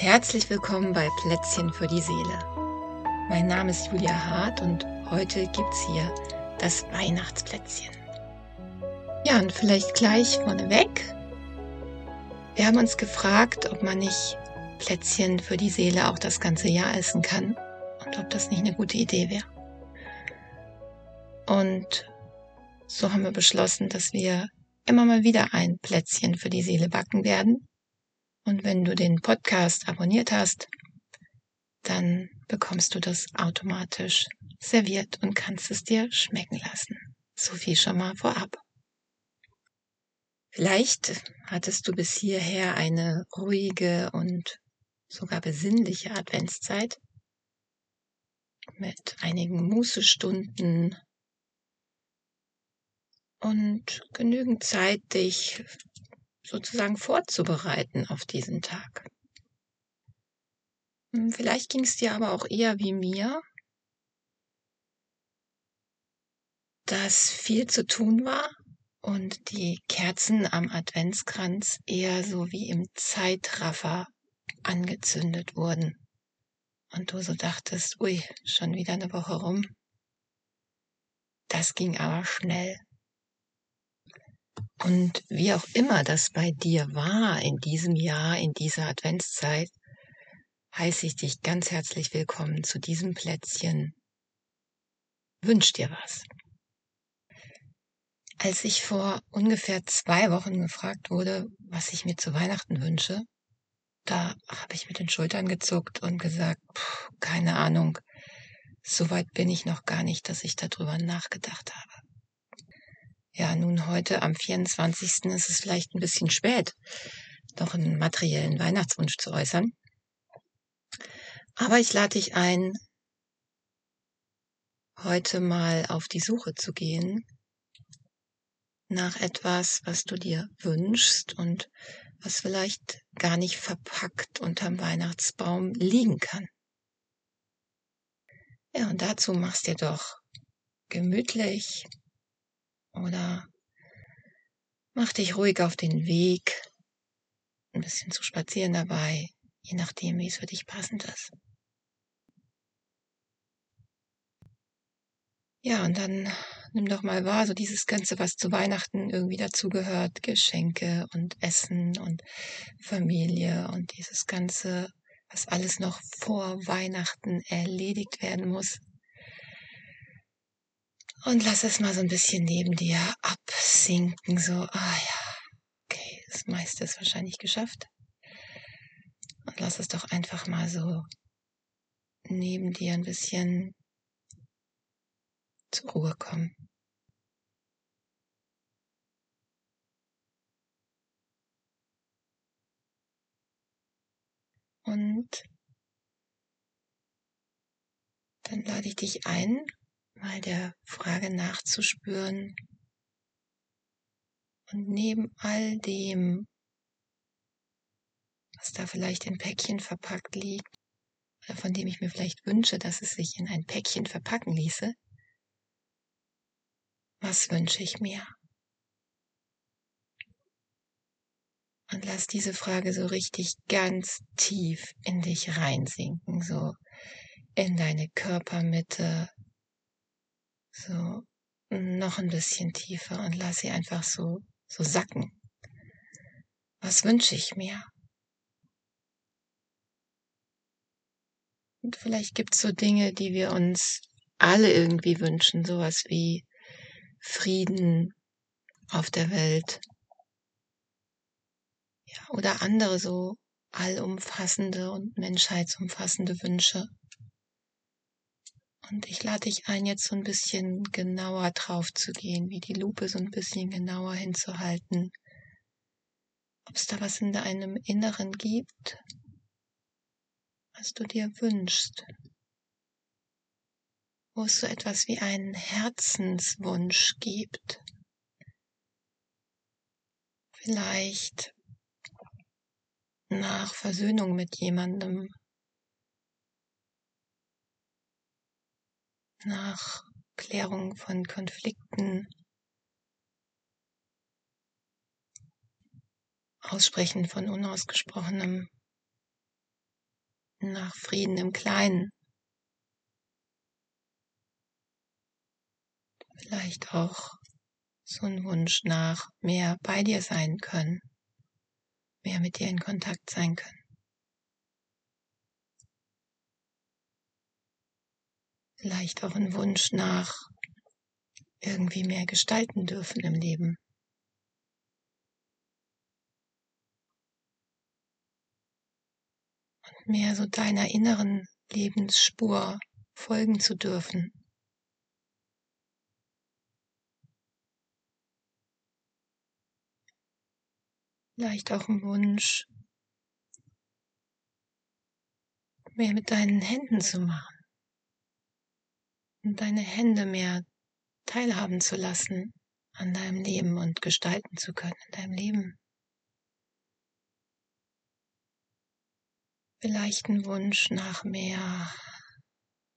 Herzlich willkommen bei Plätzchen für die Seele. Mein Name ist Julia Hart und heute gibt's hier das Weihnachtsplätzchen. Ja, und vielleicht gleich vorneweg. Wir haben uns gefragt, ob man nicht Plätzchen für die Seele auch das ganze Jahr essen kann und ob das nicht eine gute Idee wäre. Und so haben wir beschlossen, dass wir immer mal wieder ein Plätzchen für die Seele backen werden und wenn du den Podcast abonniert hast, dann bekommst du das automatisch serviert und kannst es dir schmecken lassen. So viel schon mal vorab. Vielleicht hattest du bis hierher eine ruhige und sogar besinnliche Adventszeit mit einigen Mußestunden und genügend Zeit, dich sozusagen vorzubereiten auf diesen Tag. Hm, vielleicht ging es dir aber auch eher wie mir, dass viel zu tun war und die Kerzen am Adventskranz eher so wie im Zeitraffer angezündet wurden. Und du so dachtest, ui, schon wieder eine Woche rum. Das ging aber schnell. Und wie auch immer das bei dir war in diesem Jahr, in dieser Adventszeit, heiße ich dich ganz herzlich willkommen zu diesem Plätzchen. Wünsch dir was. Als ich vor ungefähr zwei Wochen gefragt wurde, was ich mir zu Weihnachten wünsche, da habe ich mit den Schultern gezuckt und gesagt, pff, keine Ahnung, so weit bin ich noch gar nicht, dass ich darüber nachgedacht habe. Ja, nun heute am 24. ist es vielleicht ein bisschen spät, noch einen materiellen Weihnachtswunsch zu äußern. Aber ich lade dich ein, heute mal auf die Suche zu gehen nach etwas, was du dir wünschst und was vielleicht gar nicht verpackt unterm Weihnachtsbaum liegen kann. Ja, und dazu machst dir doch gemütlich oder mach dich ruhig auf den Weg, ein bisschen zu spazieren dabei, je nachdem, wie es für dich passend ist. Ja, und dann nimm doch mal wahr, so dieses Ganze, was zu Weihnachten irgendwie dazugehört, Geschenke und Essen und Familie und dieses Ganze, was alles noch vor Weihnachten erledigt werden muss. Und lass es mal so ein bisschen neben dir absinken, so, ah ja, okay, das meiste ist wahrscheinlich geschafft. Und lass es doch einfach mal so neben dir ein bisschen zur Ruhe kommen. Und dann lade ich dich ein, mal der Frage nachzuspüren. Und neben all dem, was da vielleicht in Päckchen verpackt liegt, oder von dem ich mir vielleicht wünsche, dass es sich in ein Päckchen verpacken ließe, was wünsche ich mir? Und lass diese Frage so richtig ganz tief in dich reinsinken, so in deine Körpermitte, so noch ein bisschen tiefer und lass sie einfach so, so sacken. Was wünsche ich mir? Und vielleicht gibt es so Dinge, die wir uns alle irgendwie wünschen, sowas wie Frieden auf der Welt. Ja, oder andere so allumfassende und menschheitsumfassende Wünsche. Und ich lade dich ein, jetzt so ein bisschen genauer drauf zu gehen, wie die Lupe so ein bisschen genauer hinzuhalten. Ob es da was in deinem Inneren gibt, was du dir wünschst. Wo es so etwas wie einen Herzenswunsch gibt. Vielleicht nach Versöhnung mit jemandem nach Klärung von Konflikten, Aussprechen von Unausgesprochenem, nach Frieden im Kleinen. Vielleicht auch so ein Wunsch nach mehr bei dir sein können, mehr mit dir in Kontakt sein können. Vielleicht auch ein Wunsch nach irgendwie mehr gestalten dürfen im Leben. Und mehr so deiner inneren Lebensspur folgen zu dürfen. Vielleicht auch ein Wunsch, mehr mit deinen Händen zu machen und deine Hände mehr teilhaben zu lassen an deinem Leben und gestalten zu können in deinem Leben. Vielleicht ein Wunsch nach mehr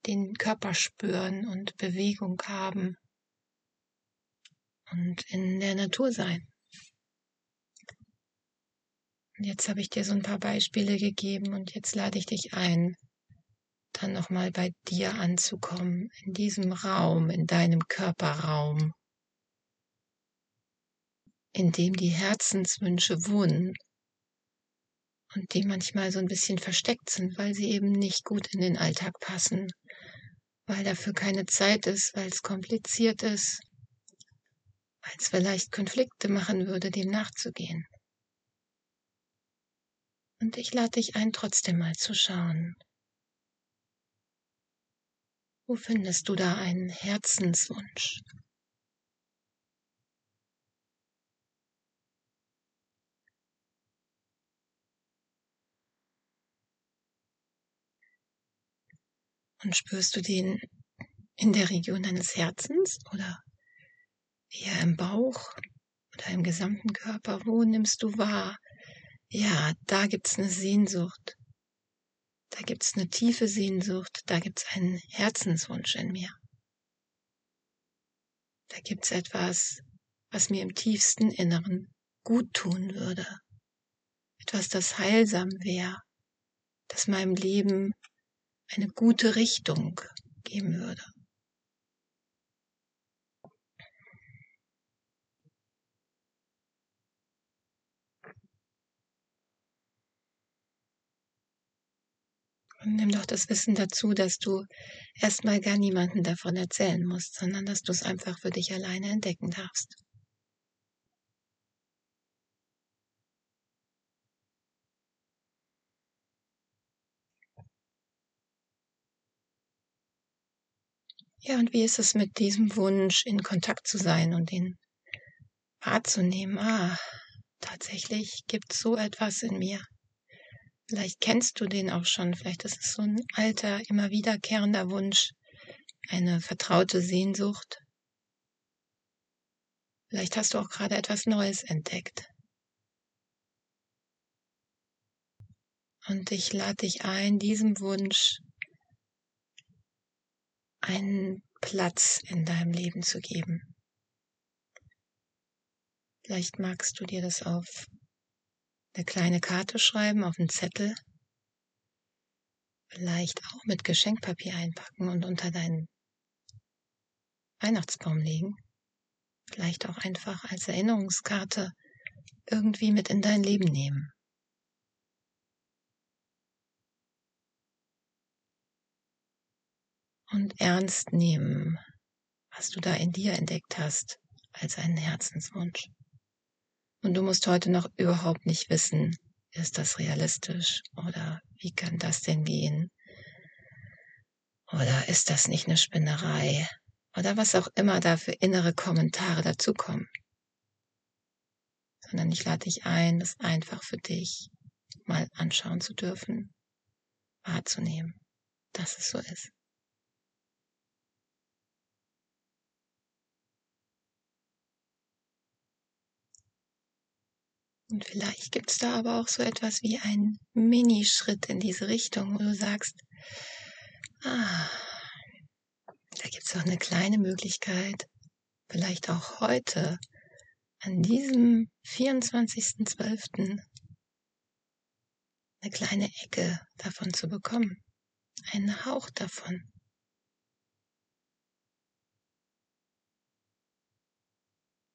den Körper spüren und Bewegung haben und in der Natur sein. Und jetzt habe ich dir so ein paar Beispiele gegeben und jetzt lade ich dich ein, dann nochmal bei dir anzukommen, in diesem Raum, in deinem Körperraum, in dem die Herzenswünsche wohnen und die manchmal so ein bisschen versteckt sind, weil sie eben nicht gut in den Alltag passen, weil dafür keine Zeit ist, weil es kompliziert ist, weil es vielleicht Konflikte machen würde, dem nachzugehen. Und ich lade dich ein, trotzdem mal zu schauen, wo findest du da einen Herzenswunsch? Und spürst du den in der Region deines Herzens oder eher im Bauch oder im gesamten Körper? Wo nimmst du wahr? Ja, da gibt's eine Sehnsucht. Da gibt's eine tiefe Sehnsucht, da gibt's einen Herzenswunsch in mir. Da gibt's etwas, was mir im tiefsten Inneren gut tun würde. Etwas, das heilsam wäre, das meinem Leben eine gute Richtung geben würde. Und nimm doch das Wissen dazu, dass du erstmal gar niemanden davon erzählen musst, sondern dass du es einfach für dich alleine entdecken darfst. Ja, und wie ist es mit diesem Wunsch, in Kontakt zu sein und ihn wahrzunehmen? Ah, tatsächlich gibt es so etwas in mir. Vielleicht kennst du den auch schon, vielleicht ist es so ein alter, immer wiederkehrender Wunsch, eine vertraute Sehnsucht. Vielleicht hast du auch gerade etwas Neues entdeckt. Und ich lade dich ein, diesem Wunsch einen Platz in deinem Leben zu geben. Vielleicht magst du dir das auf eine kleine Karte schreiben auf einen Zettel, vielleicht auch mit Geschenkpapier einpacken und unter deinen Weihnachtsbaum legen, vielleicht auch einfach als Erinnerungskarte irgendwie mit in dein Leben nehmen. Und ernst nehmen, was du da in dir entdeckt hast als einen Herzenswunsch. Und du musst heute noch überhaupt nicht wissen, ist das realistisch oder wie kann das denn gehen? Oder ist das nicht eine Spinnerei? Oder was auch immer da für innere Kommentare dazukommen. Sondern ich lade dich ein, das einfach für dich mal anschauen zu dürfen, wahrzunehmen, dass es so ist. Und vielleicht gibt es da aber auch so etwas wie einen Minischritt in diese Richtung, wo du sagst, ah, da gibt es auch eine kleine Möglichkeit, vielleicht auch heute, an diesem 24.12., eine kleine Ecke davon zu bekommen, einen Hauch davon.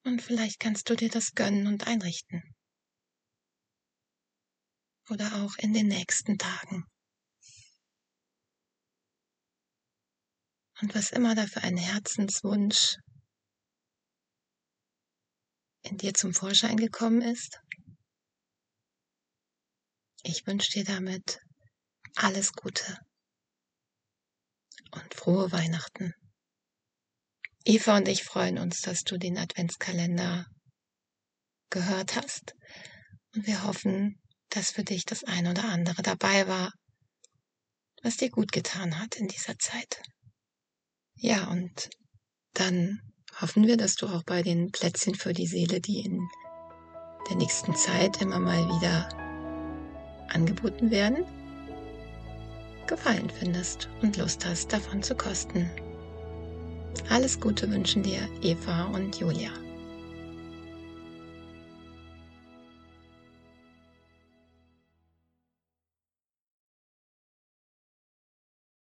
Und vielleicht kannst du dir das gönnen und einrichten. Oder auch in den nächsten Tagen. Und was immer da für ein Herzenswunsch in dir zum Vorschein gekommen ist, ich wünsche dir damit alles Gute und frohe Weihnachten. Eva und ich freuen uns, dass du den Adventskalender gehört hast und wir hoffen, dass für dich das ein oder andere dabei war, was dir gut getan hat in dieser Zeit. Ja, und dann hoffen wir, dass du auch bei den Plätzchen für die Seele, die in der nächsten Zeit immer mal wieder angeboten werden, Gefallen findest und Lust hast, davon zu kosten. Alles Gute wünschen dir Eva und Julia.